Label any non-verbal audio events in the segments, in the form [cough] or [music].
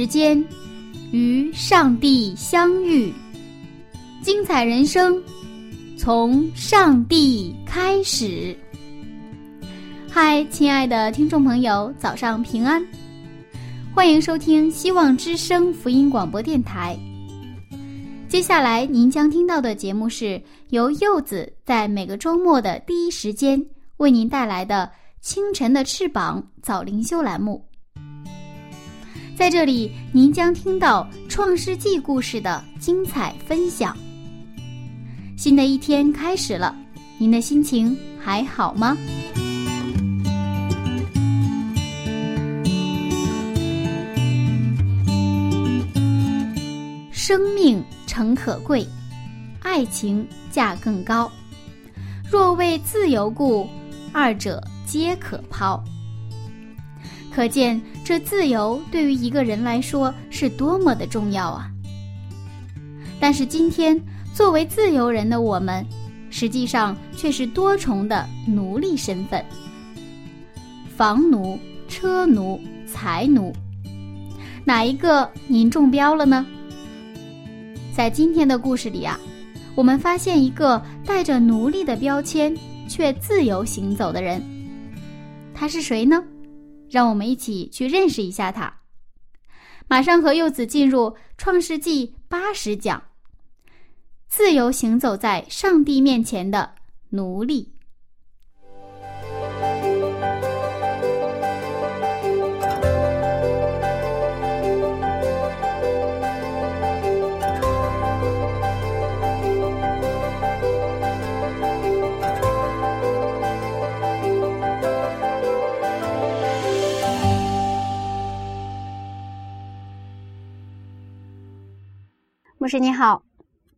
时间与上帝相遇，精彩人生从上帝开始。嗨，亲爱的听众朋友，早上平安！欢迎收听希望之声福音广播电台。接下来您将听到的节目是由柚子在每个周末的第一时间为您带来的《清晨的翅膀》早灵修栏目。在这里，您将听到《创世纪》故事的精彩分享。新的一天开始了，您的心情还好吗？生命诚可贵，爱情价更高。若为自由故，二者皆可抛。可见这自由对于一个人来说是多么的重要啊！但是今天作为自由人的我们，实际上却是多重的奴隶身份：房奴、车奴、财奴，哪一个您中标了呢？在今天的故事里啊，我们发现一个带着奴隶的标签却自由行走的人，他是谁呢？让我们一起去认识一下他。马上和柚子进入《创世纪》八十讲：自由行走在上帝面前的奴隶。牧师你好，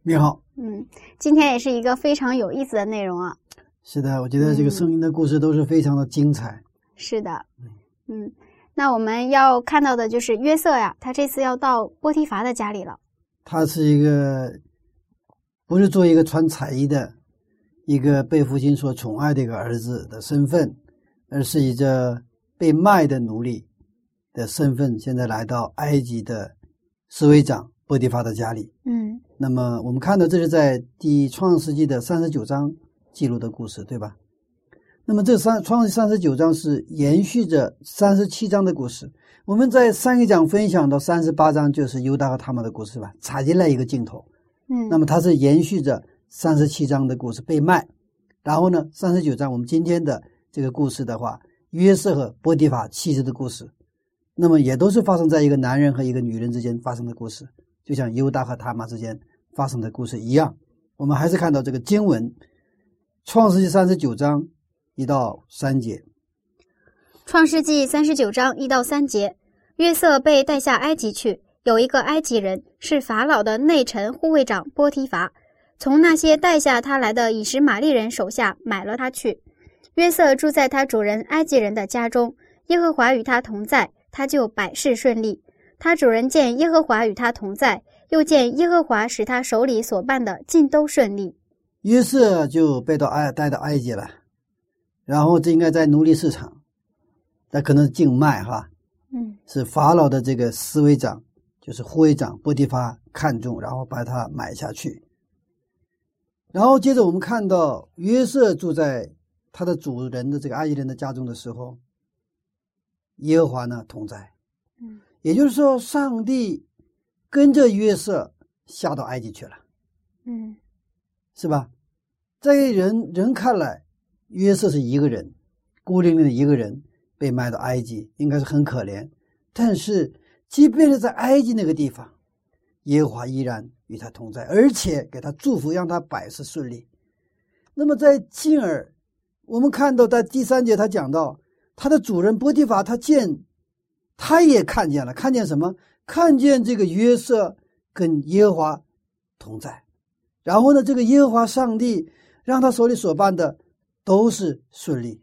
你好，嗯，今天也是一个非常有意思的内容啊。是的，我觉得这个圣经的故事都是非常的精彩。是的，嗯，那我们要看到的就是约瑟呀，他这次要到波提乏的家里了。他是一个不是做一个穿彩衣的一个被父亲所宠爱的一个儿子的身份，而是一个被卖的奴隶的身份，现在来到埃及的侍卫长。波提法的家里，嗯，那么我们看到这是在第创世纪的三十九章记录的故事，对吧？那么这三创世三十九章是延续着三十七章的故事。我们在上一讲分享到三十八章就是犹大和他们的故事吧，插进来一个镜头，嗯，那么它是延续着三十七章的故事被卖，然后呢，三十九章我们今天的这个故事的话，约瑟和波提法妻子的故事，那么也都是发生在一个男人和一个女人之间发生的故事。就像犹大和他妈之间发生的故事一样，我们还是看到这个经文，《创世纪》三十九章一到三节，《创世纪》三十九章一到三节，约瑟被带下埃及去，有一个埃及人是法老的内臣护卫长波提乏，从那些带下他来的以实玛利人手下买了他去。约瑟住在他主人埃及人的家中，耶和华与他同在，他就百事顺利。他主人见耶和华与他同在，又见耶和华使他手里所办的尽都顺利。于是就被到埃带到埃及了，然后这应该在奴隶市场，那可能是竞卖哈，嗯，是法老的这个侍卫长，就是护卫长波提法看中，然后把他买下去。然后接着我们看到约瑟住在他的主人的这个埃及人的家中的时候，耶和华呢同在，嗯。也就是说，上帝跟着约瑟下到埃及去了，嗯，是吧？在人人看来，约瑟是一个人，孤零零的一个人被卖到埃及，应该是很可怜。但是，即便是在埃及那个地方，耶和华依然与他同在，而且给他祝福，让他百事顺利。那么在进而，我们看到在第三节他讲到他的主人波提法，他见，他也看见了，看见什么？看见这个约瑟跟耶和华同在，然后呢，这个耶和华上帝让他手里所办的都是顺利。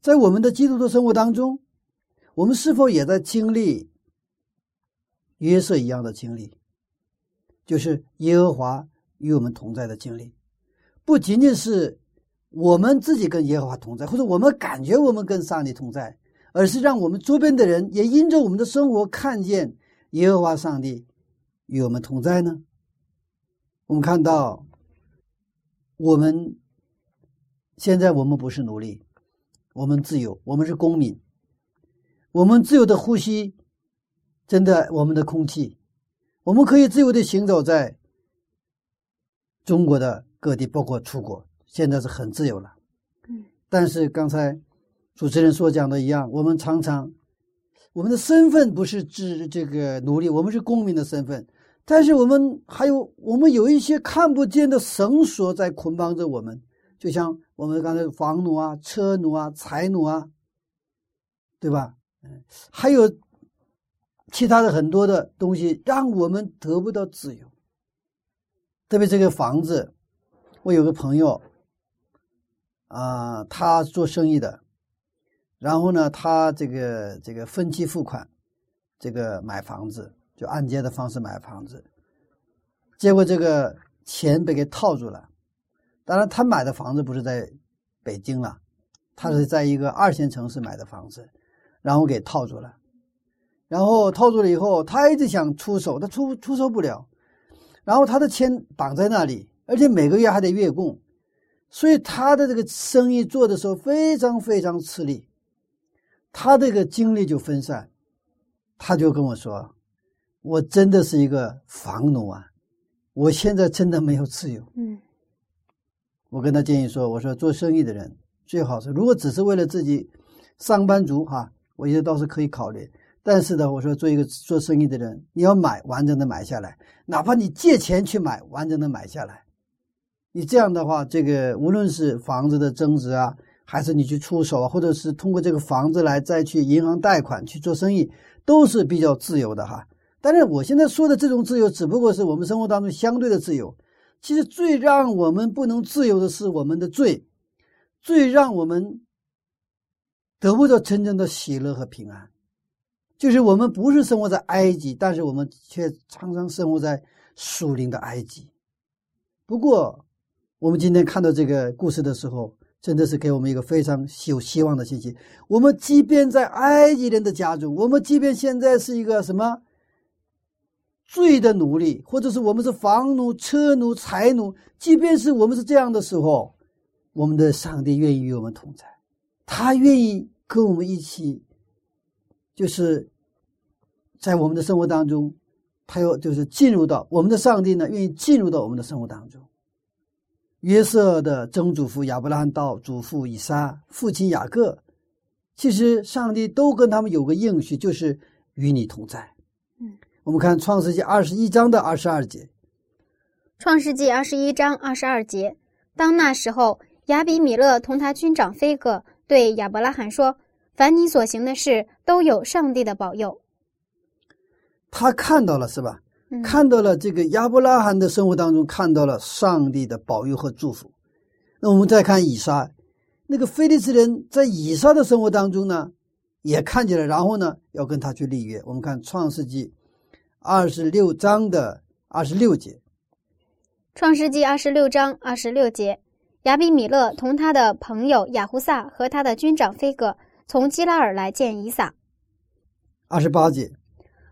在我们的基督徒生活当中，我们是否也在经历约瑟一样的经历？就是耶和华与我们同在的经历，不仅仅是我们自己跟耶和华同在，或者我们感觉我们跟上帝同在，而是让我们周边的人也因着我们的生活看见耶和华上帝与我们同在呢？我们看到，我们现在我们不是奴隶，我们自由，我们是公民，我们自由的呼吸，真的，我们的空气。我们可以自由的行走在中国的各地，包括出国，现在是很自由了。嗯，但是刚才主持人所讲的一样，我们常常我们的身份不是指这个奴隶，我们是公民的身份，但是我们还有我们有一些看不见的绳索在捆绑着我们，就像我们刚才房奴啊、车奴啊、财奴啊，对吧？嗯，还有。其他的很多的东西让我们得不到自由，特别这个房子，我有个朋友，啊，他做生意的，然后呢，他这个这个分期付款，这个买房子就按揭的方式买房子，结果这个钱被给套住了。当然，他买的房子不是在北京了，他是在一个二线城市买的房子，然后给套住了。然后套住了以后，他一直想出手，他出出手不了。然后他的钱绑在那里，而且每个月还得月供，所以他的这个生意做的时候非常非常吃力，他这个精力就分散。他就跟我说：“我真的是一个房奴啊，我现在真的没有自由。”嗯，我跟他建议说：“我说做生意的人最好是，如果只是为了自己，上班族哈，我觉得倒是可以考虑。”但是呢，我说做一个做生意的人，你要买完整的买下来，哪怕你借钱去买完整的买下来，你这样的话，这个无论是房子的增值啊，还是你去出手，或者是通过这个房子来再去银行贷款去做生意，都是比较自由的哈。但是我现在说的这种自由，只不过是我们生活当中相对的自由。其实最让我们不能自由的是我们的罪，最让我们得不到真正的喜乐和平安。就是我们不是生活在埃及，但是我们却常常生活在属灵的埃及。不过，我们今天看到这个故事的时候，真的是给我们一个非常有希望的信息。我们即便在埃及人的家中，我们即便现在是一个什么罪的奴隶，或者是我们是房奴、车奴、财奴，即便是我们是这样的时候，我们的上帝愿意与我们同在，他愿意跟我们一起。就是在我们的生活当中，他要就是进入到我们的上帝呢，愿意进入到我们的生活当中。约瑟的曾祖父亚伯拉罕到祖父以撒，父亲雅各，其实上帝都跟他们有个应许，就是与你同在。嗯，我们看创世纪二十一章的二十二节。创世纪二十一章二十二节，当那时候，亚比米勒同他军长菲戈对亚伯拉罕说。凡你所行的事，都有上帝的保佑。他看到了，是吧？嗯、看到了这个亚伯拉罕的生活当中，看到了上帝的保佑和祝福。那我们再看以撒，那个菲利斯人在以撒的生活当中呢，也看见了，然后呢，要跟他去立约。我们看创世纪二十六章的二十六节。创世纪二十六章二十六节，亚比米勒同他的朋友雅胡萨和他的军长菲戈。从基拉尔来见以撒。二十八节，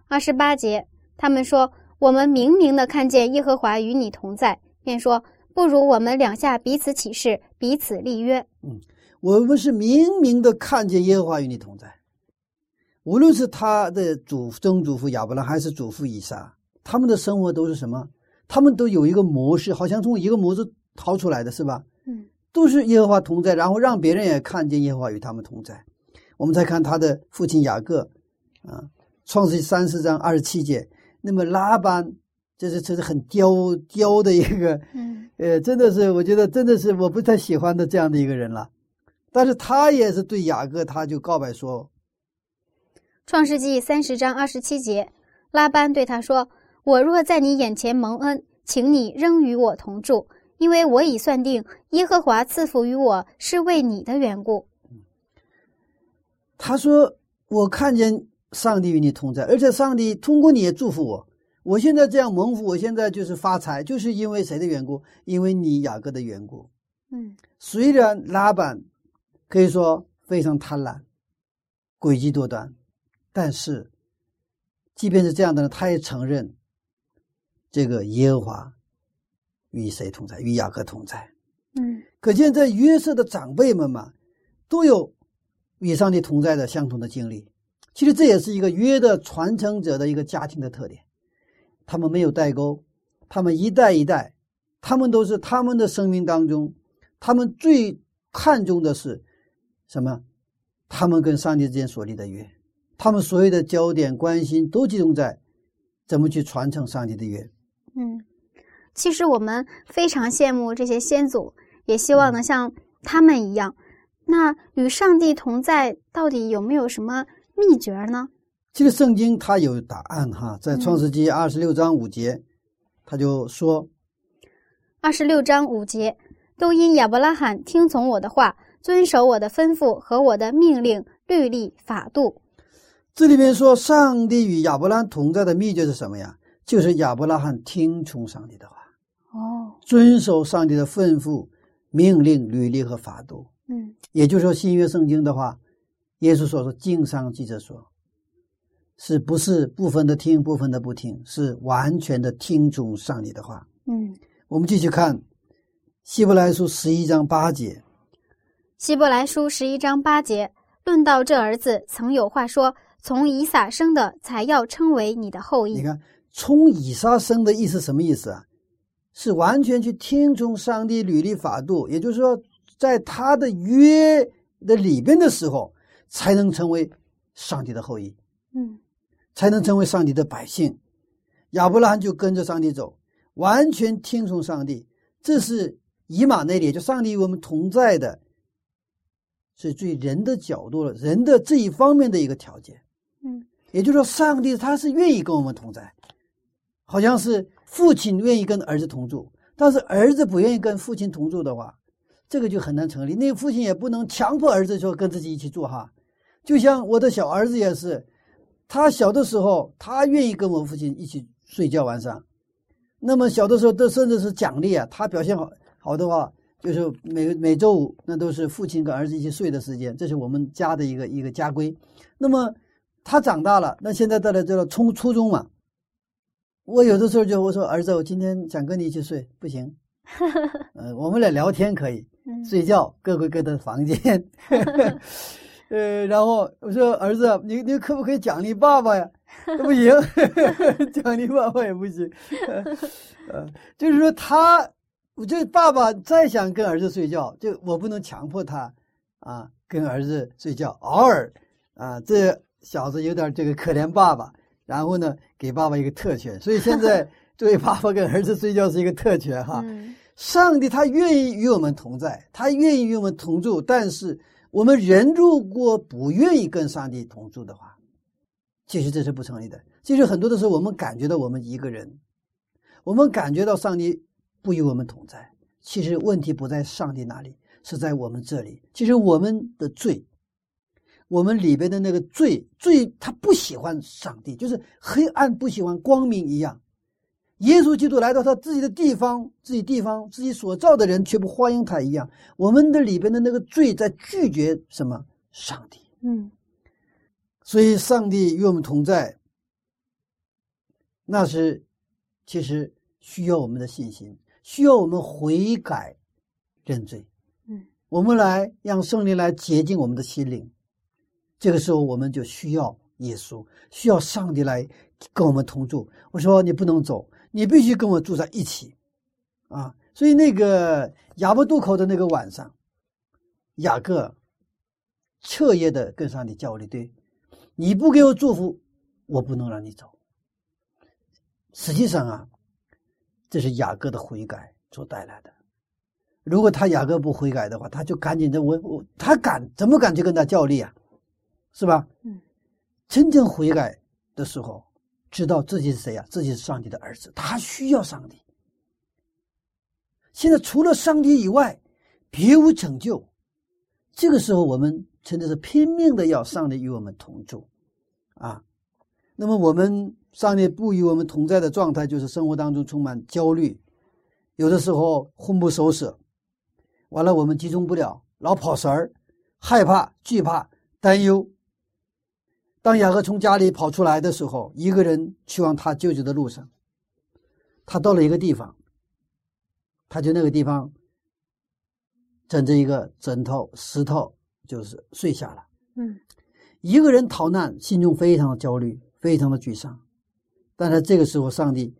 二十八节，他们说：“我们明明的看见耶和华与你同在，便说不如我们两下彼此起誓，彼此立约。”嗯，我们是明明的看见耶和华与你同在。无论是他的祖曾祖父亚伯拉还是祖父以撒，他们的生活都是什么？他们都有一个模式，好像从一个模子逃出来的是吧？嗯，都是耶和华同在，然后让别人也看见耶和华与他们同在。我们再看他的父亲雅各，啊，《创世记》三十章二十七节。那么拉班这是这是很刁 [laughs] 刁的一个，嗯呃，真的是我觉得真的是我不太喜欢的这样的一个人了。但是他也是对雅各，他就告白说，创世纪三十章二十七节，拉班对他说：“我若在你眼前蒙恩，请你仍与我同住，因为我已算定耶和华赐福于我是为你的缘故。他说我看见上帝与你同在，而且上帝通过你也祝福我。我现在这样蒙福，我现在就是发财，就是因为谁的缘故？因为你雅各的缘故。”嗯虽然拉板可以说非常贪婪、诡计多端，但是即便是这样的人，他也承认这个耶和华与谁同在，与雅各同在。嗯可见在约瑟的长辈们嘛，都有与上帝同在的相同的经历。其实这也是一个约的传承者的一个家庭的特点，他们没有代沟，他们一代一代，他们都是他们的生命当中，他们最看重的是什么？他们跟上帝之间所立的约，他们所有的焦点关心都集中在怎么去传承上帝的约。嗯，其实我们非常羡慕这些先祖，也希望能像他们一样。那与上帝同在，到底有没有什么秘诀呢？其实圣经它有答案哈，在嗯创世纪二十六章五节，他就说二十六章五节，都因亚伯拉罕听从我的话，遵守我的吩咐和我的命令、律例、法度。这里面说上帝与亚伯拉罕同在的秘诀是什么呀？就是亚伯拉罕听从上帝的话，哦，遵守上帝的吩咐、命令、律例和法度。嗯也就是说，新约圣经的话，耶稣所说“经上记着说”，是不是部分的听，部分的不听？是完全的听从上帝的话。嗯，我们继续看希伯来书十一章八节，希伯来书十一章八节，论到这儿子，曾有话说：“从以撒生的，才要称为你的后裔。你看，从以撒生的意思什么意思啊？是完全去听从上帝律例法度，也就是说，在他的约的里边的时候，才能成为上帝的后裔，”嗯才能成为上帝的百姓。亚伯拉罕就跟着上帝走，完全听从上帝。这是以马内利，就上帝与我们同在的，是最人的角度了，人的这一方面的一个条件。嗯也就是说，上帝他是愿意跟我们同在，好像是父亲愿意跟儿子同住，但是儿子不愿意跟父亲同住的话，这个就很难成立。那个父亲也不能强迫儿子说跟自己一起住哈。就像我的小儿子也是，他小的时候他愿意跟我父亲一起睡觉晚上，那么小的时候都甚至是奖励啊，他表现好好的话，就是每每周五那都是父亲跟儿子一起睡的时间，这是我们家的一个一个家规。那么他长大了，那现在到了这个初初中嘛，我有的时候就我说儿子，我今天想跟你一起睡，不行，[laughs] 呃，我们俩聊天可以，嗯睡觉各回各的房间。[laughs] 呃，然后我说儿子，你你可不可以奖励爸爸呀？不行，[laughs] [laughs] 奖励爸爸也不行。[laughs] 呃，就是说他，我这爸爸再想跟儿子睡觉，就我不能强迫他啊，跟儿子睡觉。偶尔啊，这小子有点这个可怜爸爸，然后呢，给爸爸一个特权。所以现在作为爸爸跟儿子睡觉是一个特权哈。嗯上帝他愿意与我们同在，他愿意与我们同住，但是我们人如果不愿意跟上帝同住的话，其实这是不成立的。其实很多的时候，我们感觉到我们一个人，我们感觉到上帝不与我们同在。其实问题不在上帝那里，是在我们这里。其实我们的罪，我们里边的那个罪，罪他不喜欢上帝，就是黑暗不喜欢光明一样。耶稣基督来到他自己的地方，自己地方自己所造的人却不欢迎他一样。我们的里边的那个罪在拒绝什么？上帝。嗯所以，上帝与我们同在，那是其实需要我们的信心，需要我们悔改、认罪。嗯，我们来让圣灵来洁净我们的心灵。这个时候，我们就需要耶稣，需要上帝来跟我们同住。我说你不能走，你必须跟我住在一起，啊！所以那个亚伯渡口的那个晚上，雅各彻夜的跟上帝较力，对，你不给我祝福，我不能让你走。实际上啊，这是雅各的悔改所带来的。如果他雅各不悔改的话，他就赶紧的我我他敢怎么敢去跟他较力啊？是吧？嗯，真正悔改的时候，知道自己是谁呀？自己是上帝的儿子，他需要上帝。现在除了上帝以外，别无拯救。这个时候，我们真的是拼命的要上帝与我们同住，啊。那么我们上帝不与我们同在的状态，就是生活当中充满焦虑，有的时候魂不守舍，完了我们集中不了，老跑神儿，害怕、惧怕、担忧。当雅各从家里跑出来的时候，一个人去往他舅舅的路上，他到了一个地方，他就那个地方枕着一个枕头、石头，就是睡下了。嗯，一个人逃难，心中非常的焦虑。非常的沮丧，但是这个时候，上帝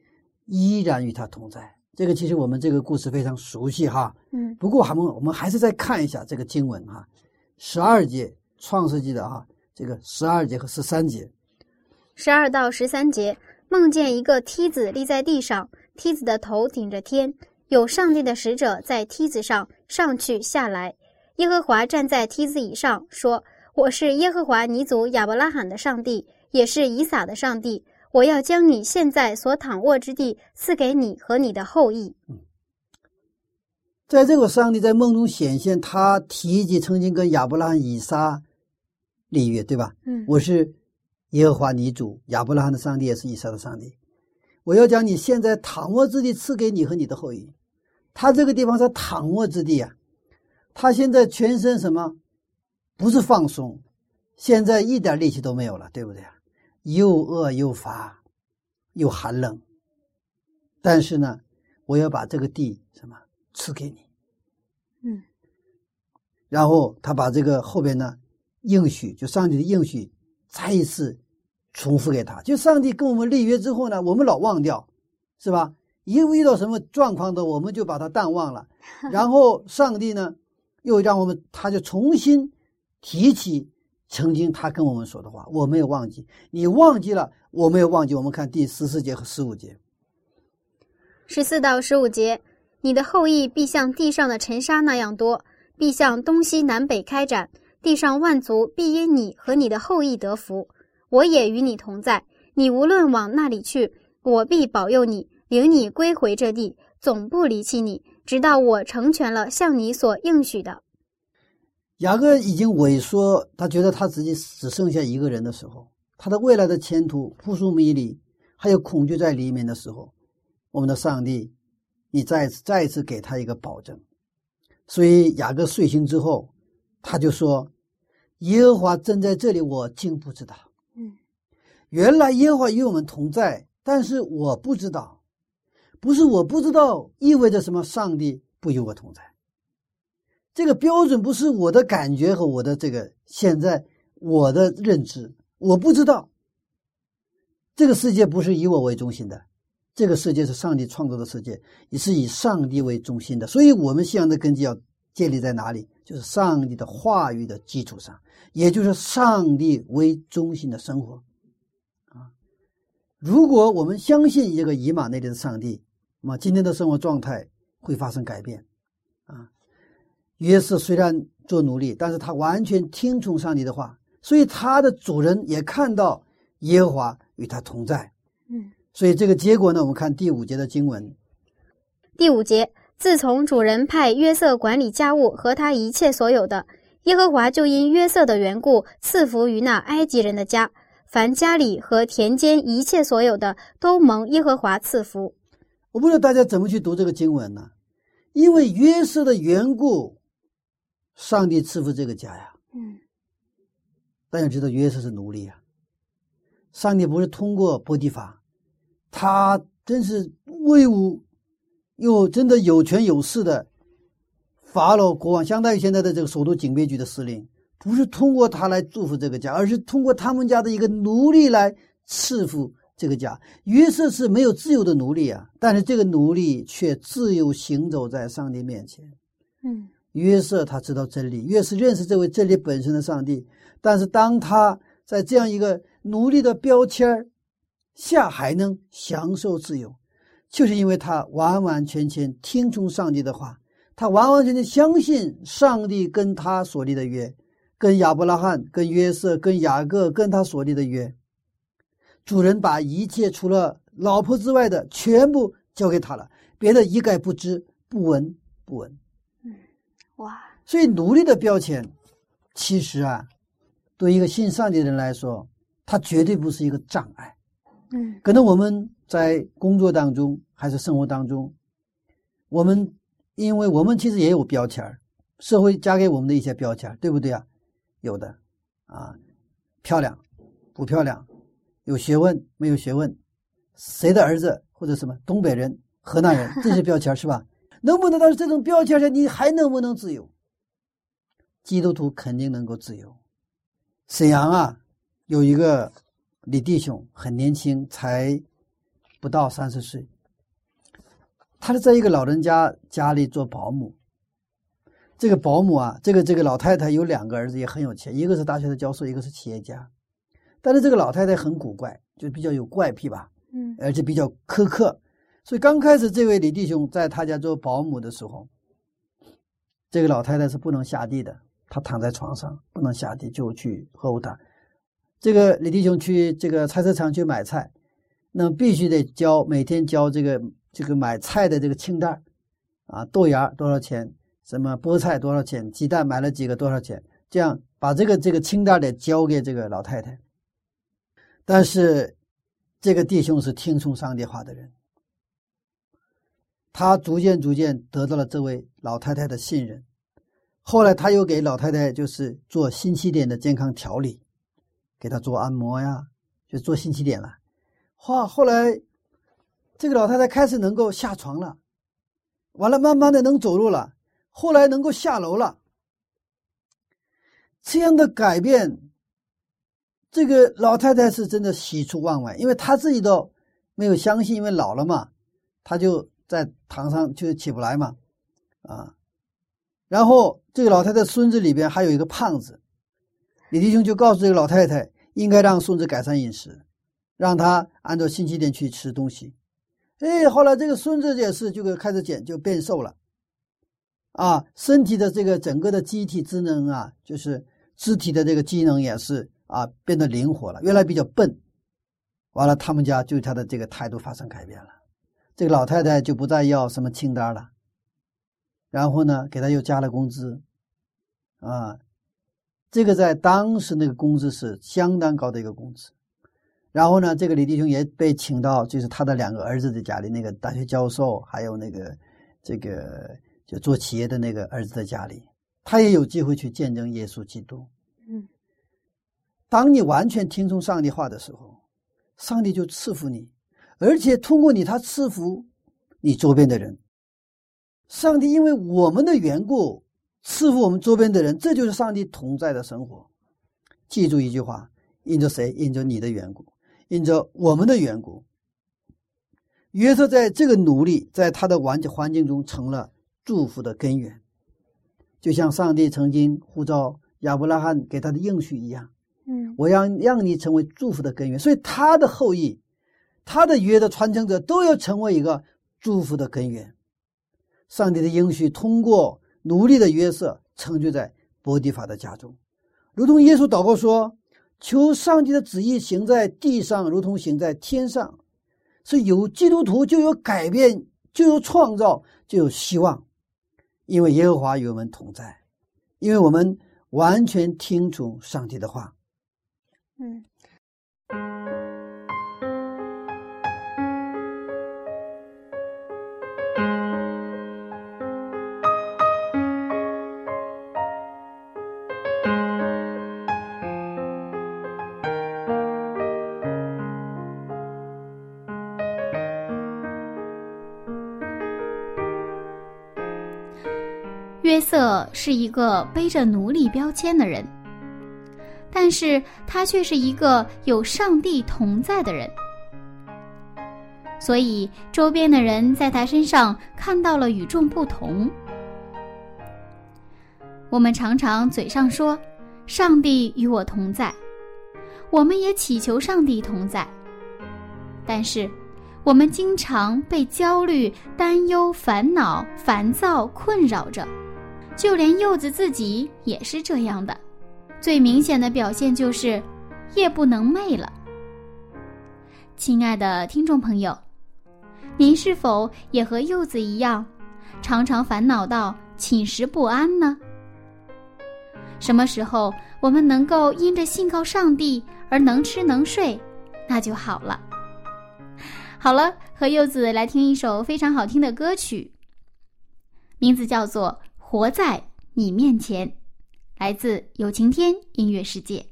依然与他同在。这个其实我们这个故事非常熟悉哈，嗯。不过，我们我们还是再看一下这个经文哈，十二节创世纪的哈，这个十二节和十三节，十二到十三节，梦见一个梯子立在地上，梯子的头顶着天，有上帝的使者在梯子上上去下来。耶和华站在梯子以上，说：“我是耶和华尼祖亚伯拉罕的上帝。”也是以撒的上帝，我要将你现在所躺卧之地赐给你和你的后裔。嗯，在这个上帝在梦中显现，他提及曾经跟亚伯拉罕、以撒立约，对吧？嗯，我是耶和华你主亚伯拉罕的上帝，也是以撒的上帝。我要将你现在躺卧之地赐给你和你的后裔。他这个地方是躺卧之地啊，他现在全身什么？不是放松，现在一点力气都没有了，对不对啊？又饿又乏，又寒冷。但是呢，我要把这个地什么赐给你，嗯。然后他把这个后边呢应许，就上帝的应许，再一次重复给他。就上帝跟我们立约之后呢，我们老忘掉，是吧？一遇到什么状况的，我们就把它淡忘了。[laughs] 然后上帝呢，又让我们，他就重新提起。曾经他跟我们说的话，我没有忘记。你忘记了，我没有忘记。我们看第十四节和十五节，十四到十五节，你的后裔必像地上的尘沙那样多，必向东西南北开展，地上万族必因你和你的后裔得福。我也与你同在，你无论往那里去，我必保佑你，领你归回这地，总不离弃你，直到我成全了向你所应许的。雅各已经萎缩，他觉得他自己只剩下一个人的时候，他的未来的前途扑朔迷离，还有恐惧在里面的时候，我们的上帝，你再次再一次给他一个保证。所以雅各睡醒之后，他就说：“耶和华正在这里，我竟不知道。”嗯，原来耶和华与我们同在，但是我不知道，不是我不知道，意味着什么？上帝不与我同在。这个标准不是我的感觉和我的这个现在我的认知，我不知道。这个世界不是以我为中心的，这个世界是上帝创造的世界，也是以上帝为中心的。所以，我们信仰的根基要建立在哪里？就是上帝的话语的基础上，也就是上帝为中心的生活。啊，如果我们相信一个以马内利的上帝，那么今天的生活状态会发生改变。啊。约瑟虽然做奴隶，但是他完全听从上帝的话，所以他的主人也看到耶和华与他同在。嗯，所以这个结果呢，我们看第五节的经文。第五节，自从主人派约瑟管理家务和他一切所有的，耶和华就因约瑟的缘故赐福于那埃及人的家，凡家里和田间一切所有的都蒙耶和华赐福。我不知道大家怎么去读这个经文呢？因为约瑟的缘故。上帝赐福这个家呀，嗯，大家知道约瑟是奴隶啊。上帝不是通过波提法，他真是威武又真的有权有势的法老国王，相当于现在的这个首都警备局的司令，不是通过他来祝福这个家，而是通过他们家的一个奴隶来赐福这个家。约瑟是没有自由的奴隶啊，但是这个奴隶却自由行走在上帝面前，嗯。约瑟他知道真理，越是认识这位真理本身的上帝。但是当他在这样一个奴隶的标签下还能享受自由，就是因为他完完全全听从上帝的话，他完完全全相信上帝跟他所立的约，跟亚伯拉罕、跟约瑟、跟雅各跟他所立的约。主人把一切除了老婆之外的全部交给他了，别的一概不知、不闻、不闻。嗯，哇！所以奴隶的标签，其实啊，对一个信上帝的人来说，他绝对不是一个障碍。嗯，可能我们在工作当中还是生活当中，我们因为我们其实也有标签社会加给我们的一些标签对不对啊？有的啊，漂亮不漂亮，有学问没有学问，谁的儿子或者什么东北人、河南人这些标签是吧？能不能到这种标签下，你还能不能自由？基督徒肯定能够自由。沈阳啊，有一个。李弟兄很年轻，才不到三十岁。他是在一个老人家家里做保姆。这个保姆啊，这个这个老太太有两个儿子，也很有钱，一个是大学的教授，一个是企业家。但是这个老太太很古怪，就比较有怪癖吧，嗯，而且比较苛刻。所以刚开始这位李弟兄在他家做保姆的时候，这个老太太是不能下地的，她躺在床上不能下地，就去呵护她。这个李弟兄去这个菜市场去买菜，那必须得交每天交这个这个买菜的这个清单啊，豆芽多少钱，什么菠菜多少钱，鸡蛋买了几个多少钱，这样把这个这个清单得交给这个老太太。但是这个弟兄是听从上帝话的人，他逐渐逐渐得到了这位老太太的信任，后来他又给老太太就是做新起点的健康调理。给他做按摩呀，就做新起点了。哇，后来这个老太太开始能够下床了，完了慢慢的能走路了，后来能够下楼了。这样的改变，这个老太太是真的喜出望外，因为她自己都没有相信，因为老了嘛，她就在堂上就起不来嘛，啊。然后这个老太太孙子里边还有一个胖子。李弟兄就告诉这个老太太，应该让孙子改善饮食，让他按照星期天去吃东西。哎，后来这个孙子也是就开始减，就变瘦了，啊，身体的这个整个的机体机能啊，就是肢体的这个机能也是啊，变得灵活了。原来比较笨，完了他们家就他的这个态度发生改变了。这个老太太就不再要什么清单了，然后呢，给他又加了工资，啊。这个在当时那个工资是相当高的一个工资，然后呢，这个李弟兄也被请到，就是他的两个儿子的家里，那个大学教授，还有那个这个就做企业的那个儿子的家里，他也有机会去见证耶稣基督。嗯，当你完全听从上帝话的时候，上帝就赐福你，而且通过你，他赐福你周边的人。上帝因为我们的缘故。赐福我们周边的人，这就是上帝同在的生活。记住一句话：因着谁？因着你的缘故，因着我们的缘故。约瑟在这个奴隶，在他的环环境中成了祝福的根源，就像上帝曾经呼召亚伯拉罕给他的应许一样。嗯，我要让你成为祝福的根源，所以他的后裔，他的约的传承者都要成为一个祝福的根源。上帝的应许通过。奴隶的约瑟成就在伯迪法的家中，如同耶稣祷告说：“求上帝的旨意行在地上，如同行在天上。”是有基督徒就有改变，就有创造，就有希望，因为耶和华与我们同在，因为我们完全听从上帝的话。嗯。是一个背着奴隶标签的人，但是他却是一个有上帝同在的人，所以周边的人在他身上看到了与众不同。我们常常嘴上说“上帝与我同在”，我们也祈求上帝同在，但是我们经常被焦虑、担忧、烦恼、烦躁困扰着，就连柚子自己也是这样的。最明显的表现就是夜不能寐了。亲爱的听众朋友，您是否也和柚子一样，常常烦恼到寝食不安呢？什么时候我们能够因着信靠上帝而能吃能睡，那就好了。好了，和柚子来听一首非常好听的歌曲，名字叫做《活在你面前》，来自有晴天音乐世界。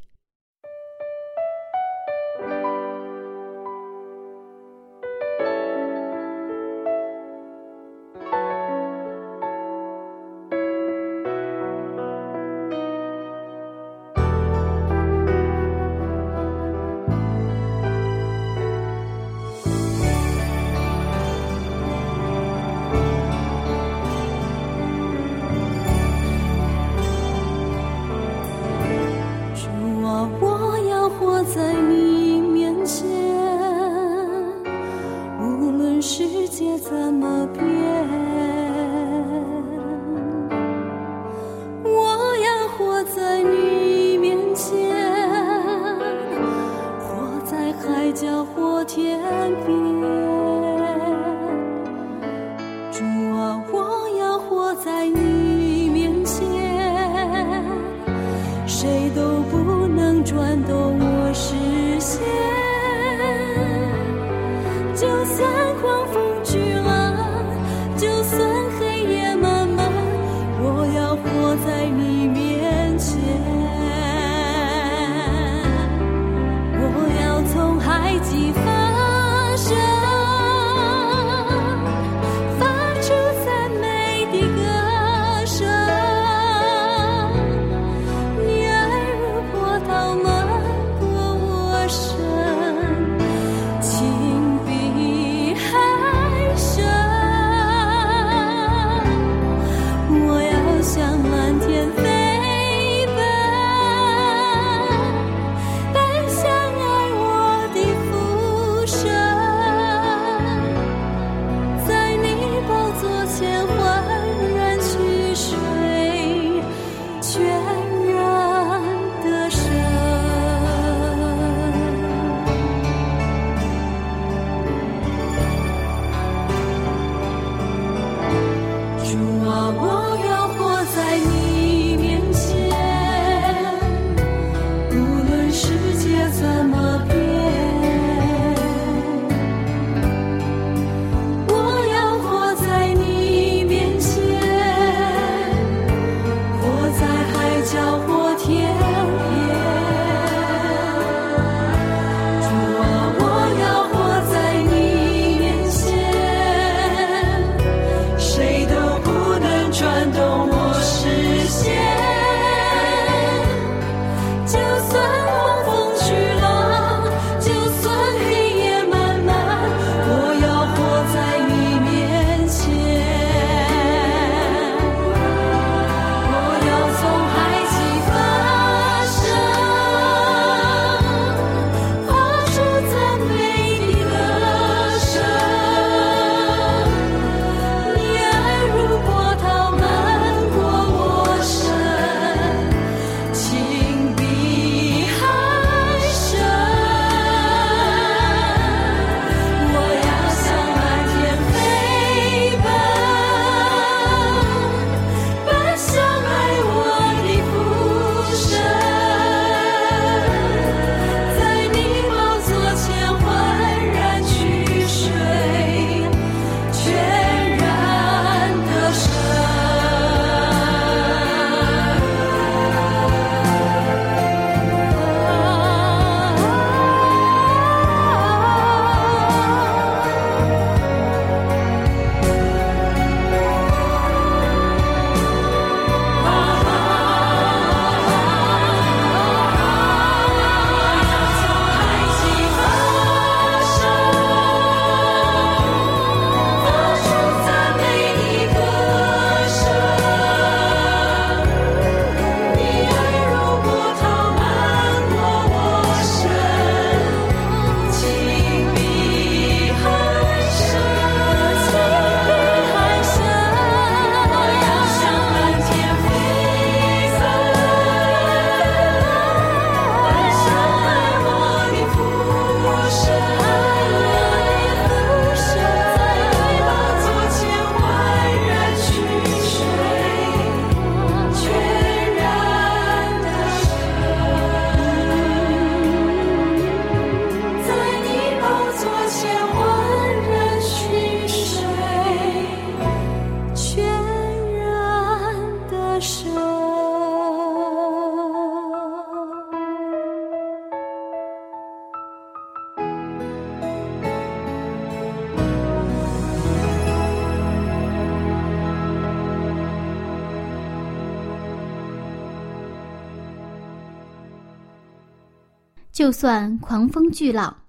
就算狂风巨浪，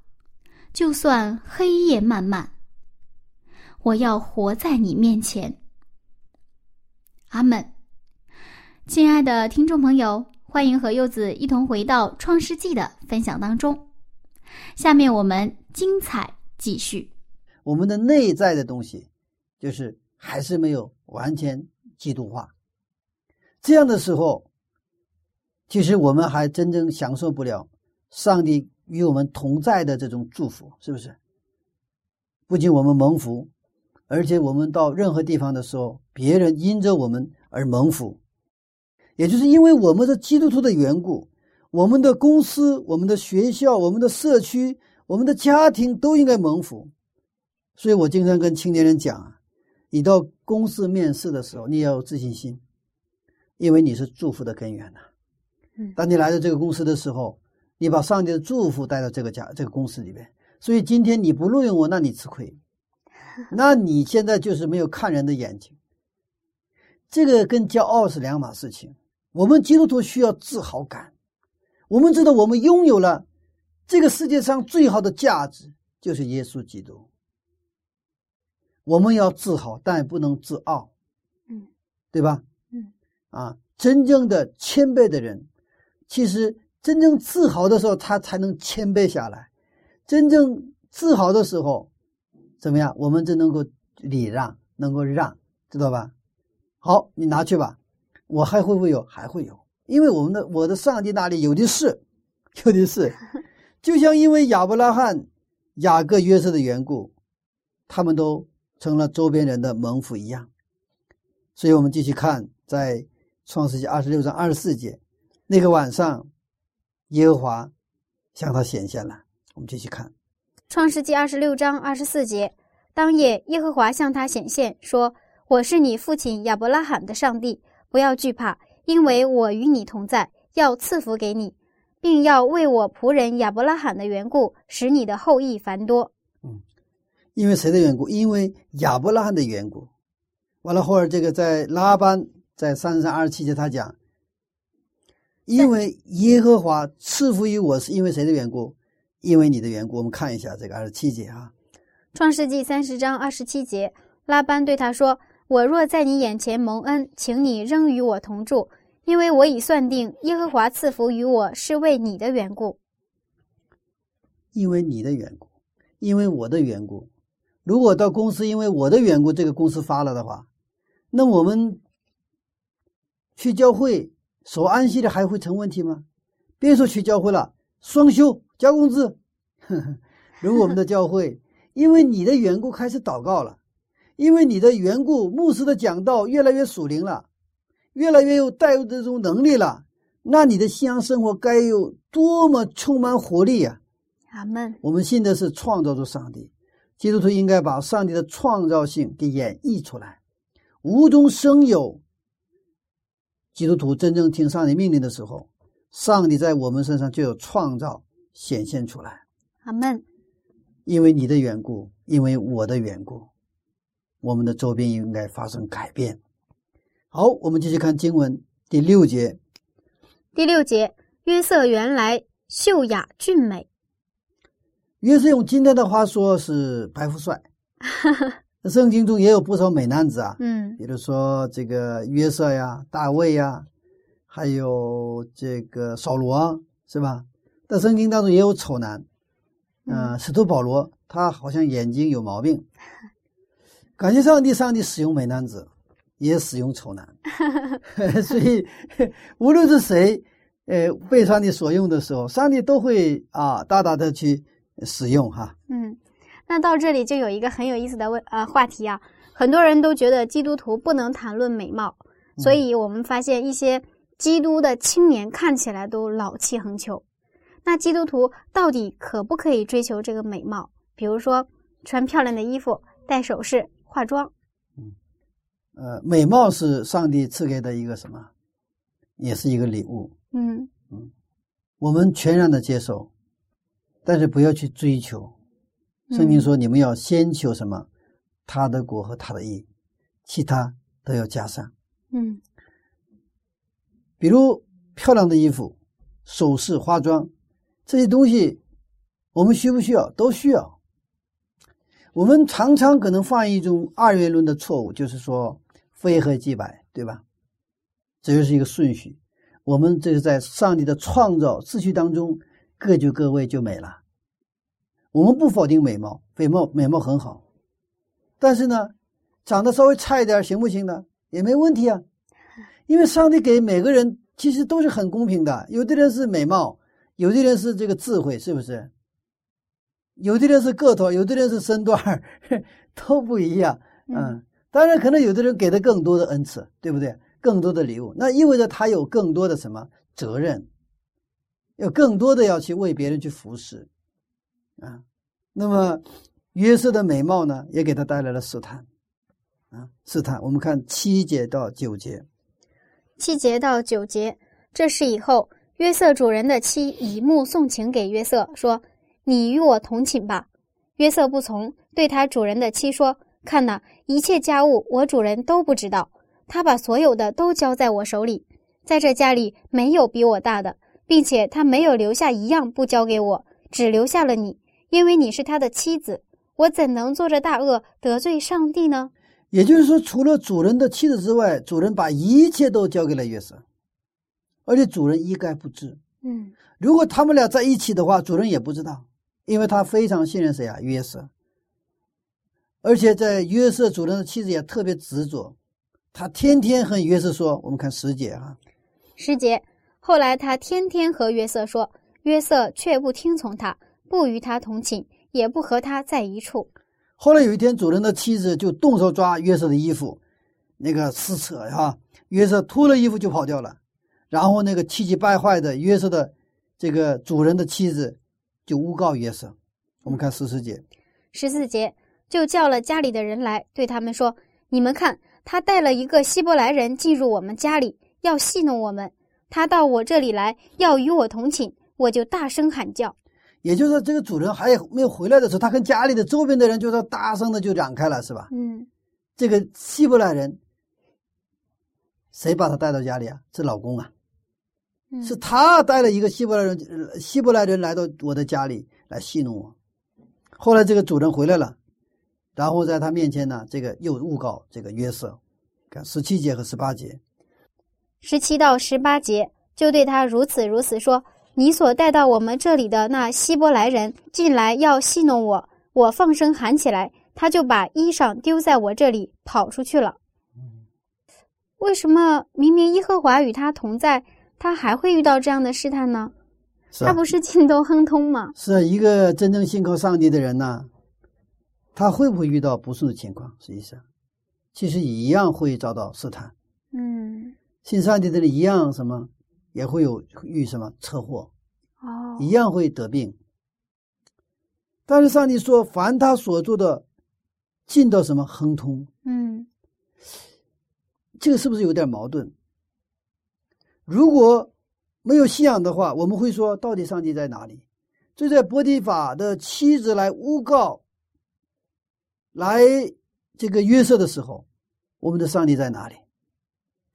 就算黑夜漫漫，我要活在你面前。阿门。亲爱的听众朋友，欢迎和柚子一同回到《创世纪》的分享当中。下面我们精彩继续。我们的内在的东西，就是还是没有完全基督化。这样的时候，其实我们还真正享受不了上帝与我们同在的这种祝福，是不是？不仅我们蒙福，而且我们到任何地方的时候，别人因着我们而蒙福。也就是因为我们的基督徒的缘故，我们的公司、我们的学校、我们的社区、我们的家庭都应该蒙福。所以我经常跟青年人讲啊，你到公司面试的时候，你要有自信心，因为你是祝福的根源呐。嗯，当你来到这个公司的时候，你把上帝的祝福带到这个家、这个公司里面。所以今天你不录用我，那你吃亏，[laughs] 那你现在就是没有看人的眼睛。这个跟骄傲是两码事情。我们基督徒需要自豪感，我们知道我们拥有了这个世界上最好的价值，就是耶稣基督。我们要自豪，但不能自傲，嗯，对吧？嗯，啊，真正的谦卑的人，其实真正自豪的时候，他才能谦卑下来。真正自豪的时候，怎么样？我们就能够礼让，能够让，知道吧？好，你拿去吧。我还会不会有？还会有，因为我们的我的上帝那里有的是，有的是，就像因为亚伯拉罕、雅各、约瑟的缘故，他们都成了周边人的蒙福一样。所以我们继续看，在创世纪二十六章二十四节，那个晚上，耶和华向他显现了。我们继续看，创世纪二十六章二十四节，当夜耶和华向他显现，说：“我是你父亲亚伯拉罕的上帝。”不要惧怕，因为我与你同在，要赐福给你，并要为我仆人亚伯拉罕的缘故，使你的后裔繁多。嗯，因为谁的缘故？因为亚伯拉罕的缘故。完了，后来这个在拉班在三十三二十七节，他讲，因为耶和华赐福于我，是因为谁的缘故？因为你的缘故。我们看一下这个二十七节啊，《创世纪》三十章二十七节，拉班对他说。我若在你眼前蒙恩，请你仍与我同住，因为我已算定耶和华赐福于我是为你的缘故。因为你的缘故，因为我的缘故。如果到公司因为我的缘故，这个公司发了的话，那我们去教会守安息的还会成问题吗？别说去教会了，双休加工资。[laughs] 如果我们的教会因为你的缘故开始祷告了。因为你的缘故，牧师的讲道越来越属灵了，越来越有带入这种能力了。那你的信仰生活该有多么充满活力呀！阿门。我们信的是创造主上帝，基督徒应该把上帝的创造性给演绎出来，无中生有。基督徒真正听上帝命令的时候，上帝在我们身上就有创造显现出来。阿门。因为你的缘故，因为我的缘故。我们的周边应该发生改变。好，我们继续看经文第六节。第六节，约瑟原来秀雅俊美。约瑟用今天的话说是白富帅。[laughs] 圣经中也有不少美男子啊，嗯，比如说这个约瑟呀、大卫呀，还有这个扫罗，是吧？但圣经当中也有丑男。嗯，使徒保罗他好像眼睛有毛病。感谢上帝，上帝使用美男子，也使用丑男，[laughs] 所以无论是谁，呃，被上帝所用的时候，上帝都会啊大大的去使用哈。嗯，那到这里就有一个很有意思的问呃话题啊，很多人都觉得基督徒不能谈论美貌，所以我们发现一些基督的青年看起来都老气横秋。那基督徒到底可不可以追求这个美貌？比如说穿漂亮的衣服，戴首饰。化妆，嗯，呃，美貌是上帝赐给的一个什么，也是一个礼物，嗯嗯，我们全然的接受，但是不要去追求。圣经说，你们要先求什么？他的国和他的义，其他都要加上。嗯，比如漂亮的衣服、首饰、化妆，这些东西我们需不需要？都需要。我们常常可能犯一种二元论的错误，就是说非黑即白，对吧？这就是一个顺序。我们这是在上帝的创造秩序当中，各就各位就美了。我们不否定美貌，美貌美貌很好，但是呢，长得稍微差一点行不行呢？也没问题啊，因为上帝给每个人其实都是很公平的。有的人是美貌，有的人是这个智慧，是不是？有的人是个头，有的人是身段，[laughs] 都不一样。嗯，当然可能有的人给的更多的恩赐，对不对？更多的礼物，那意味着他有更多的什么责任？有更多的要去为别人去服侍啊。那么约瑟的美貌呢，也给他带来了试探啊，试探。我们看七节到九节，七节到九节，这是以后约瑟主人的妻以目送情给约瑟，说。你与我同寝吧。约瑟不从，对他主人的妻说：“看呐，一切家务我主人都不知道。他把所有的都交在我手里，在这家里没有比我大的，并且他没有留下一样不交给我，只留下了你，因为你是他的妻子。我怎能做这大恶得罪上帝呢？”也就是说，除了主人的妻子之外，主人把一切都交给了约瑟，而且主人一概不知。嗯，如果他们俩在一起的话，主人也不知道。因为他非常信任谁啊？约瑟，而且在约瑟主人的妻子也特别执着，他天天和约瑟说。我们看十节啊，十节。后来他天天和约瑟说，约瑟却不听从他，不与他同寝，也不和他在一处。后来有一天，主人的妻子就动手抓约瑟的衣服，那个撕扯哈，约瑟脱了衣服就跑掉了。然后那个气急败坏的约瑟的这个主人的妻子。就诬告约瑟。我们看十四节，十四节就叫了家里的人来，对他们说：“你们看，他带了一个希伯来人进入我们家里，要戏弄我们。他到我这里来，要与我同寝，我就大声喊叫。也就是说，这个主人还没有回来的时候，他跟家里的周边的人就说大声的就嚷开了，是吧？嗯，这个希伯来人，谁把他带到家里啊？是老公啊。”是他带了一个希伯来人，希伯来人来到我的家里来戏弄我。后来这个主人回来了，然后在他面前呢，这个又诬告这个约瑟。看十七节和十八节，十七到十八节就对他如此如此说：“你所带到我们这里的那希伯来人进来要戏弄我，我放声喊起来，他就把衣裳丢在我这里跑出去了。为什么明明耶和华与他同在？”他还会遇到这样的试探呢？他不是尽都亨通吗？是啊，一个真正信靠上帝的人呢，他会不会遇到不顺的情况？实际上，其实一样会遭到试探。嗯，信上帝的人一样什么也会有遇什么车祸哦，一样会得病。但是上帝说，凡他所做的，尽到什么亨通？嗯，这个是不是有点矛盾？如果没有信仰的话，我们会说，到底上帝在哪里？就在波提法的妻子来诬告、来这个约瑟的时候，我们的上帝在哪里？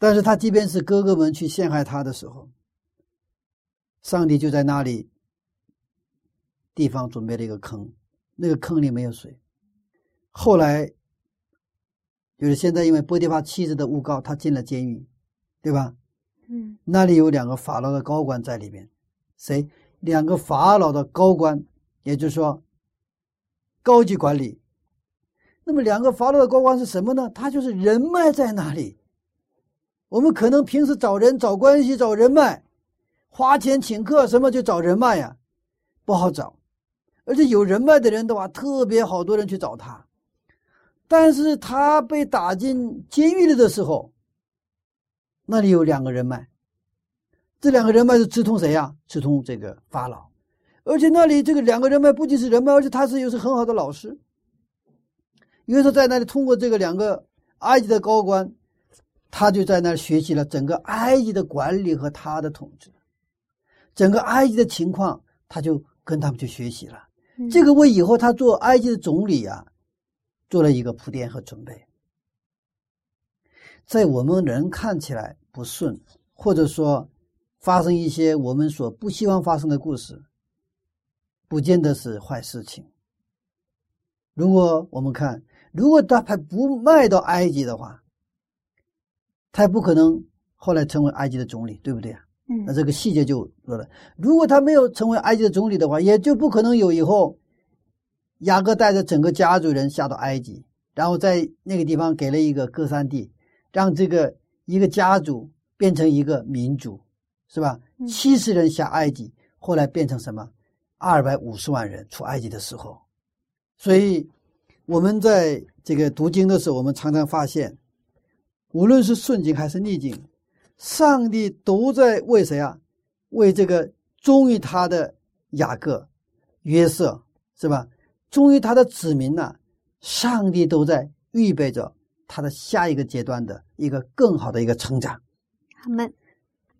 但是他即便是哥哥们去陷害他的时候，上帝就在那里地方准备了一个坑，那个坑里没有水。后来就是现在，因为波提法妻子的诬告，他进了监狱，对吧？嗯，那里有两个法老的高官在里边，谁？两个法老的高官，也就是说，高级管理。那么两个法老的高官是什么呢？他就是人脉在哪里？我们可能平时找人、找关系、找人脉，花钱请客什么就找人脉呀，不好找。而且有人脉的人的话，特别好多人去找他。但是他被打进监狱里的时候。那里有两个人脉，这两个人脉是直通谁呀？直通这个法老，而且那里这个两个人脉不仅是人脉，而且他是又是很好的老师。因为说在那里通过这个两个埃及的高官，他就在那儿学习了整个埃及的管理和他的统治，整个埃及的情况，他就跟他们去学习了。这个为以后他做埃及的总理啊，做了一个铺垫和准备。在我们人看起来。不顺，或者说发生一些我们所不希望发生的故事，不见得是坏事情。如果我们看，如果他还不卖到埃及的话，他也不可能后来成为埃及的总理，对不对啊？嗯那这个细节就说了，如果他没有成为埃及的总理的话，也就不可能有以后雅各带着整个家族人下到埃及，然后在那个地方给了一个歌三地，让这个一个家族变成一个民族，是吧？嗯七十人下埃及，后来变成什么？二百五十万人出埃及的时候，所以我们在这个读经的时候，我们常常发现，无论是顺境还是逆境，上帝都在为谁啊？为这个忠于他的雅各、约瑟，是吧？忠于他的子民呐、上帝都在预备着他的下一个阶段的一个更好的一个成长。他们，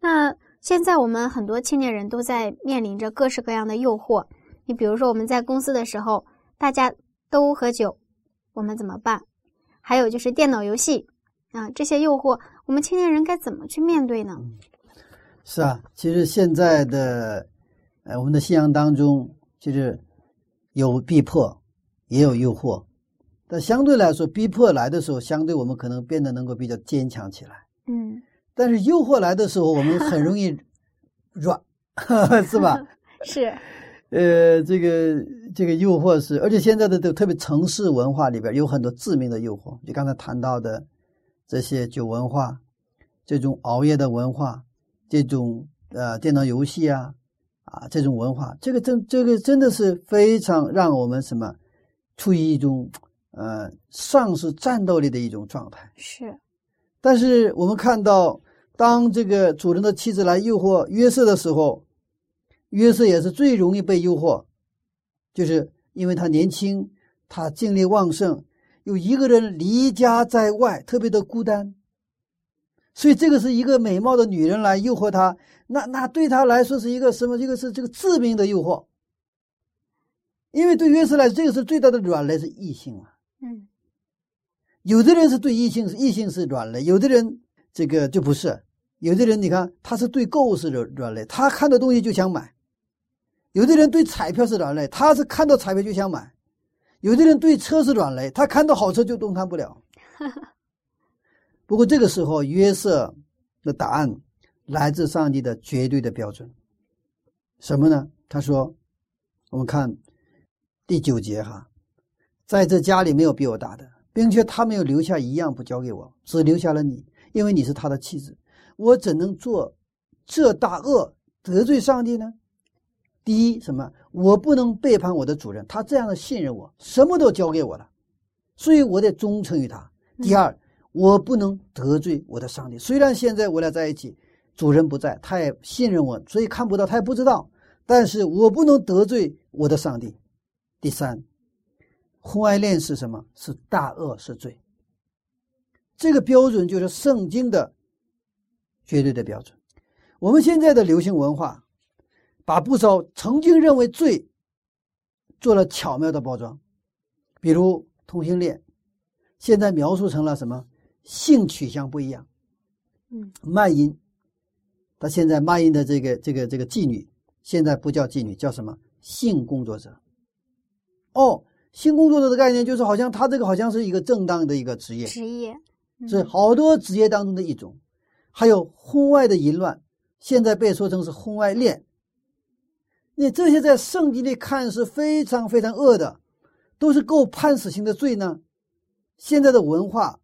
那现在我们很多青年人都在面临着各式各样的诱惑。你比如说，我们在公司的时候，大家都喝酒，我们怎么办？还有就是电脑游戏啊，这些诱惑，我们青年人该怎么去面对呢？是啊，其实现在的，呃，我们的信仰当中，其实有逼迫，也有诱惑，但相对来说，逼迫来的时候，相对我们可能变得能够比较坚强起来。嗯，但是诱惑来的时候，我们很容易 [laughs] 软，[laughs] 是吧？[laughs] 是，呃，这个这个诱惑是，而且现在的都特别城市文化里边有很多致命的诱惑，就刚才谈到的这些酒文化，这种熬夜的文化，这种呃电脑游戏啊啊这种文化，这个真这个真的是非常让我们什么处于一种呃丧失战斗力的一种状态。是，但是我们看到，当这个主人的妻子来诱惑约瑟的时候，约瑟也是最容易被诱惑，就是因为他年轻，他精力旺盛，有一个人离家在外，特别的孤单，所以这个是一个美貌的女人来诱惑他，那那对他来说是一个什么？这个是这个致命的诱惑，因为对约瑟来说，这个是最大的软肋是异性啊。嗯有的人是对异性是异性是软肋，有的人这个就不是。有的人你看他是对购物是软软肋，他看到东西就想买；有的人对彩票是软肋，他是看到彩票就想买；有的人对车是软肋，他看到好车就动弹不了。不过这个时候，约瑟的答案来自上帝的绝对的标准，什么呢？他说：“我们看第九节哈，在这家里没有比我大的，并且他没有留下一样不交给我，只留下了你，因为你是他的妻子。我怎能做这大恶得罪上帝呢？第一，什么？我不能背叛我的主人，他这样的信任我，什么都交给我了，所以我得忠诚于他。第二，我不能得罪我的上帝。虽然现在我俩在一起，主人不在，他也信任我，所以看不到，他也不知道，但是我不能得罪我的上帝。第三，婚外恋是什么？是大恶，是罪。这个标准就是圣经的绝对的标准。我们现在的流行文化，把不少曾经认为罪做了巧妙的包装，比如同性恋，现在描述成了什么性取向不一样。嗯，卖淫，他现在卖淫的这个这个这个妓女，现在不叫妓女，叫什么性工作者。哦，性工作者的概念就是好像他这个好像是一个正当的一个职业，职业嗯是好多职业当中的一种。还有婚外的淫乱，现在被说成是婚外恋。你这些在圣经里看是非常非常恶的，都是够判死刑的罪呢。现在的文化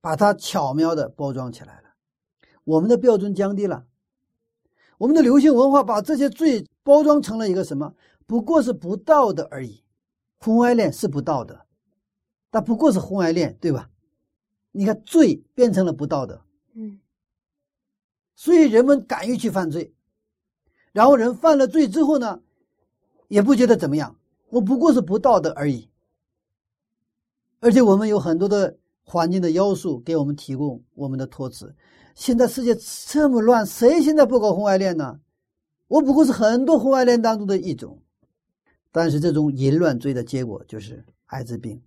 把它巧妙的包装起来了，我们的标准降低了，我们的流行文化把这些罪包装成了一个什么？不过是不道德而已。婚外恋是不道德，但不过是婚外恋，对吧？你看罪变成了不道德，嗯所以人们敢于去犯罪，然后人犯了罪之后呢，也不觉得怎么样，我不过是不道德而已。而且我们有很多的环境的要素给我们提供我们的托词。现在世界这么乱，谁现在不搞婚外恋呢？我不过是很多婚外恋当中的一种，但是这种淫乱罪的结果就是艾滋病。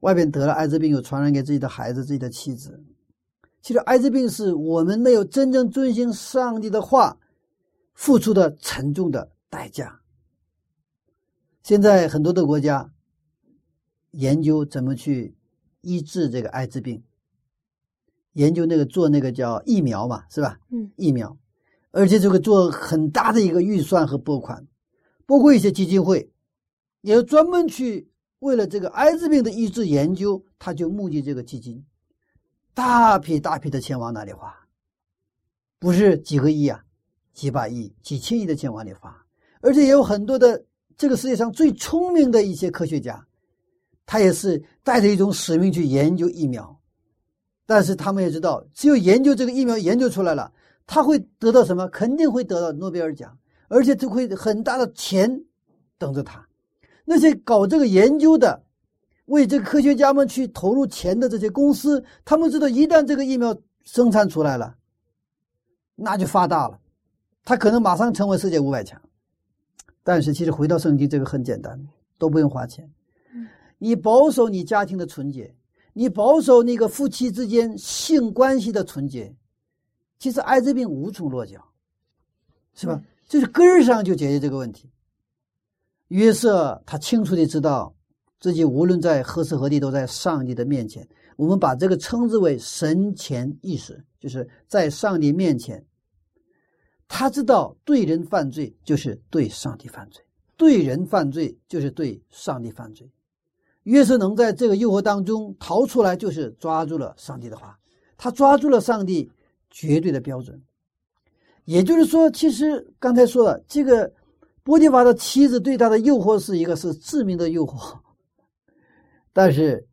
外边得了艾滋病，又传染给自己的孩子、自己的妻子。其实，艾滋病是我们没有真正遵行上帝的话付出的沉重的代价。现在很多的国家研究怎么去医治这个艾滋病，研究那个做那个叫疫苗嘛，是吧？嗯，疫苗，而且这个做很大的一个预算和拨款，包括一些基金会，也专门去为了这个艾滋病的医治研究，他就募集这个基金，大批大批的钱往哪里花？不是几个亿啊，几百亿、几千亿的钱往里花，而且也有很多的这个世界上最聪明的一些科学家，他也是带着一种使命去研究疫苗，但是他们也知道，只有研究这个疫苗研究出来了，他会得到什么？肯定会得到诺贝尔奖，而且就会很大的钱等着他。那些搞这个研究的，为这个科学家们去投入钱的这些公司，他们知道，一旦这个疫苗生产出来了。那就发大了，他可能马上成为世界五百强。但是其实回到圣经，这个很简单，都不用花钱。你保守你家庭的纯洁，你保守那个夫妻之间性关系的纯洁，其实艾滋病无从落脚，是吧？就是根儿上就解决这个问题。约瑟他清楚的知道自己无论在何时何地都在上帝的面前，我们把这个称之为神前意识，就是在上帝面前。他知道对人犯罪就是对上帝犯罪，对人犯罪就是对上帝犯罪。约瑟能在这个诱惑当中逃出来，就是抓住了上帝的话，他抓住了上帝绝对的标准。也就是说，其实刚才说了，这个波提法的妻子对他的诱惑是一个是致命的诱惑，[laughs] 但是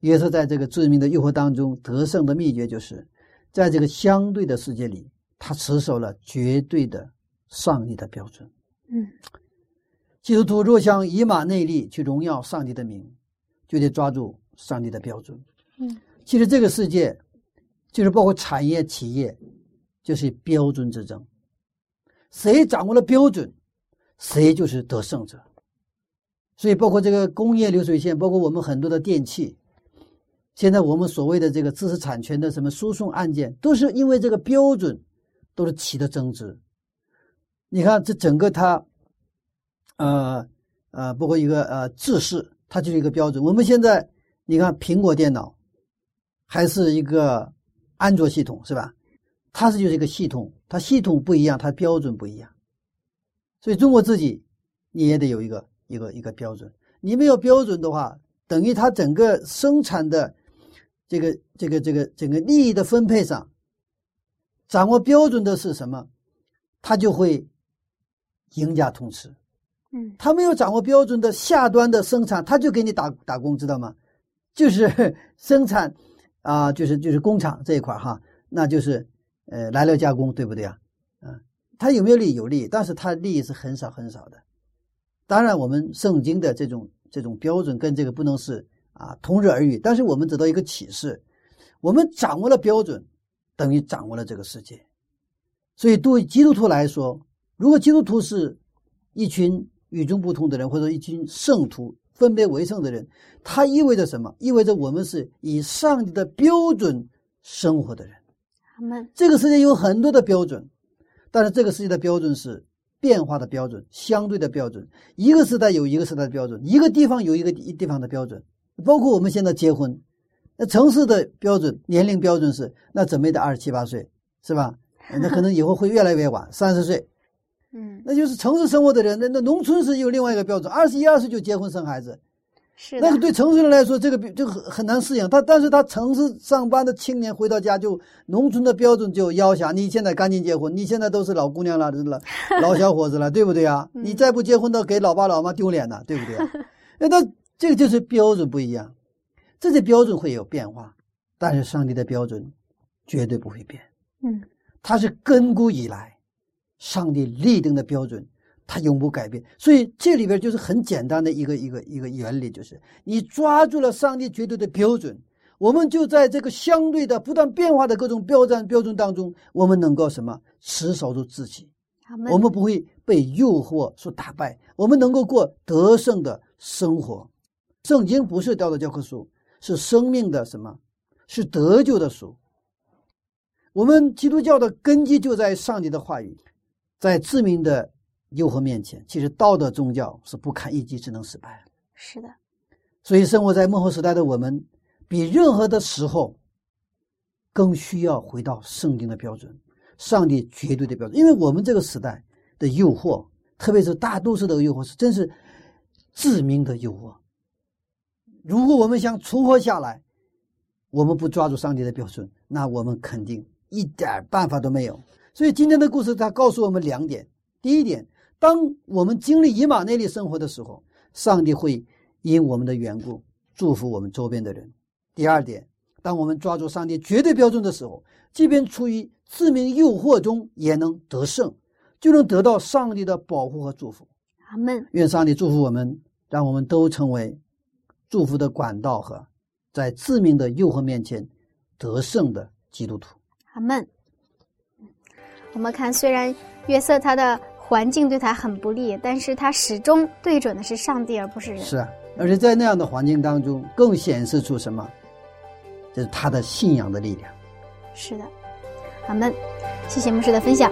约瑟在这个致命的诱惑当中得胜的秘诀，就是在这个相对的世界里。他持守了绝对的上帝的标准。嗯，基督徒若想以马内利去荣耀上帝的名，就得抓住上帝的标准。嗯，其实这个世界就是包括产业、企业，就是标准之争。谁掌握了标准，谁就是得胜者。所以，包括这个工业流水线，包括我们很多的电器。现在我们所谓的这个知识产权的什么诉讼案件，都是因为这个标准。都是起的争执。你看，这整个它，呃呃，包括一个呃制式，它就是一个标准。我们现在你看，苹果电脑还是一个安卓系统，是吧？它是就是一个系统，它系统不一样，它标准不一样。所以中国自己你也得有一个一个一个标准。你没有标准的话，等于它整个生产的这个这个这个整个利益的分配上。掌握标准的是什么，他就会赢家通吃。嗯，他没有掌握标准的下端的生产，他就给你打打工，知道吗？就是 [laughs] 生产啊，就是就是工厂这一块哈，那就是呃来料加工，对不对啊？嗯，他有没有利有利，但是他利益是很少很少的。当然，我们圣经的这种这种标准跟这个不能是啊同日而语，但是我们得到一个启示，我们掌握了标准。等于掌握了这个世界，所以对基督徒来说，如果基督徒是一群与众不同的人，或者一群圣徒分别为圣的人，它意味着什么？意味着我们是以上帝的标准生活的人。他们这个世界有很多的标准，但是这个世界的标准是变化的标准，相对的标准。一个时代有一个时代的标准，一个地方有一个地方的标准，包括我们现在结婚。那城市的标准年龄标准是，那怎么也得二十七八岁，是吧？那可能以后会越来越晚，三十岁。[laughs] 嗯，那就是城市生活的人，那那农村是有另外一个标准，二十一二岁就结婚生孩子。是那个对城市人来说，这个就很很难适应。他但是他城市上班的青年回到家就农村的标准就要挟你现在赶紧结婚，你现在都是老姑娘了，老 [laughs] 老小伙子了，对不对啊？你再不结婚，都给老爸老妈丢脸了，对不对？[laughs] 那他这个就是标准不一样。这些标准会有变化，但是上帝的标准绝对不会变。嗯，它是亘古以来上帝立定的标准，它永不改变。所以这里边就是很简单的一个一个一个原理，就是你抓住了上帝绝对的标准，我们就在这个相对的不断变化的各种标准标准当中，我们能够什么持守住自己，我们不会被诱惑所打败，我们能够过得胜的生活。圣经不是道德教科书。是生命的什么？是得救的书。我们基督教的根基就在上帝的话语，在致命的诱惑面前，其实道德宗教是不堪一击，只能失败。是的，所以生活在幕后时代的我们，比任何的时候更需要回到圣经的标准，上帝绝对的标准。因为我们这个时代的诱惑，特别是大都市的诱惑，是真是致命的诱惑。如果我们想存活下来，我们不抓住上帝的标准，那我们肯定一点办法都没有。所以今天的故事，它告诉我们两点：第一点，当我们经历以马内利生活的时候，上帝会因我们的缘故祝福我们周边的人；第二点，当我们抓住上帝绝对标准的时候，即便处于致命诱惑中，也能得胜，就能得到上帝的保护和祝福。阿门。愿上帝祝福我们，让我们都成为祝福的管道和在致命的诱惑面前得胜的基督徒。阿门。我们看，虽然约瑟他的环境对他很不利，但是他始终对准的是上帝，而不是人。是啊，而且在那样的环境当中，更显示出什么？就是他的信仰的力量。是的，阿门。谢谢牧师的分享。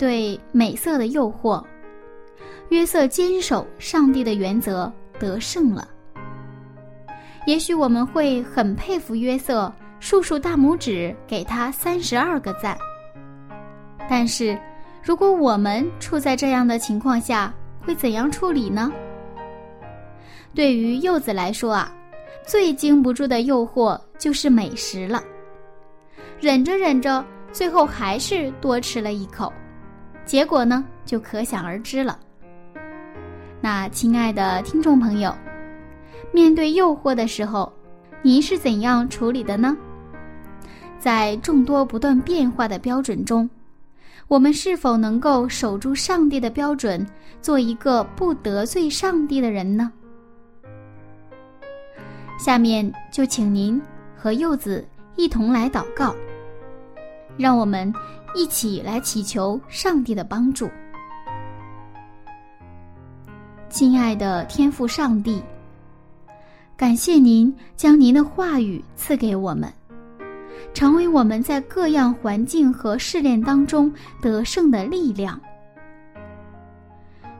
对美色的诱惑，约瑟坚守上帝的原则，得胜了。也许我们会很佩服约瑟，竖竖大拇指给他三十二个赞。但是，如果我们处在这样的情况下，会怎样处理呢？对于柚子来说啊，最经不住的诱惑就是美食了。忍着忍着，最后还是多吃了一口。结果呢，就可想而知了。那亲爱的听众朋友，面对诱惑的时候，你是怎样处理的呢？在众多不断变化的标准中，我们是否能够守住上帝的标准，做一个不得罪上帝的人呢？下面就请您和柚子一同来祷告，让我们。一起来祈求上帝的帮助，亲爱的天父上帝，感谢您将您的话语赐给我们，成为我们在各样环境和试炼当中得胜的力量。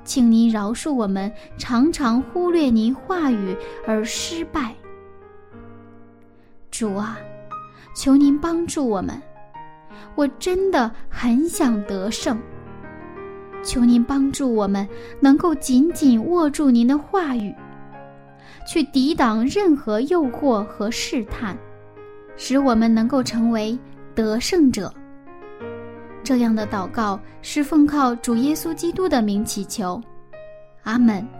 请您饶恕我们常常忽略您话语而失败。主啊，求您帮助我们。我真的很想得胜，求您帮助我们能够紧紧握住您的话语，去抵挡任何诱惑和试探，使我们能够成为得胜者。这样的祷告是奉靠主耶稣基督的名祈求，阿门。